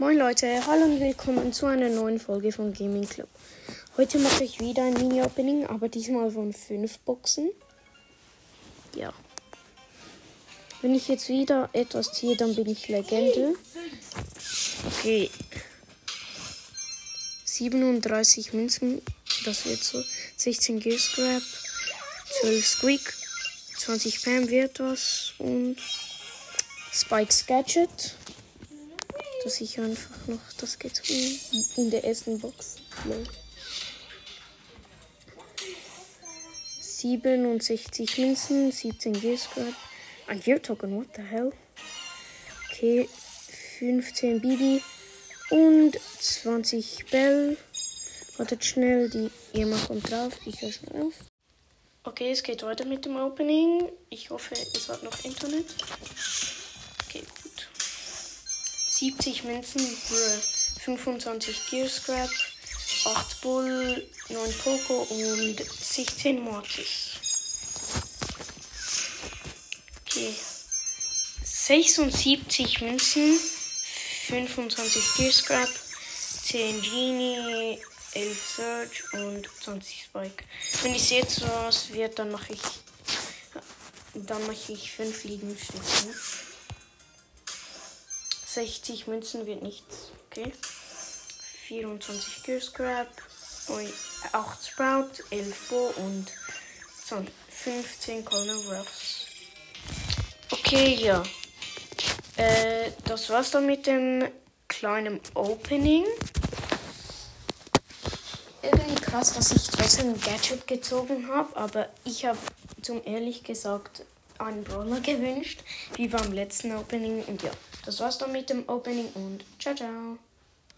Moin Leute, hallo und willkommen zu einer neuen Folge von Gaming Club. Heute mache ich wieder ein Mini-Opening, aber diesmal von 5 Boxen. Ja. Wenn ich jetzt wieder etwas ziehe, dann bin ich Legende. Okay. 37 Münzen, das wird so. 16 Gear Scrap, 12 Squeak, 20 Pam wird das und Spikes Gadget dass ich einfach noch das geht in der ersten Box. Lol. 67 Münzen, 17 Gear-Scrap. Ein Gear-Token, what the hell? Okay, 15 Bibi und 20 Bell. Wartet schnell, die Irma kommt drauf. Ich höre schnell auf. Okay, es geht weiter mit dem Opening. Ich hoffe, es hat noch Internet. 70 Münzen für 25 Gear Scrap, 8 Bull, 9 Poco und 16 Mortis. Okay. 76 Münzen, 25 Gear Scrap, 10 Genie, 11 Surge und 20 Spike. Wenn ich jetzt was wird, dann mache ich dann mache ich 5 Liegenstifte. 60 Münzen wird nichts. Okay. 24 Gear Scrap, 8 Sprout, 11 Bo und 15 Colonel Ruffs. Okay, ja. Äh, das war's dann mit dem kleinen Opening. Irgendwie krass, dass ich trotzdem ein Gadget gezogen habe, aber ich habe zum ehrlich gesagt einen Brawler gewünscht, wie beim letzten Opening und ja. Das war's dann mit dem Opening und ciao, ciao.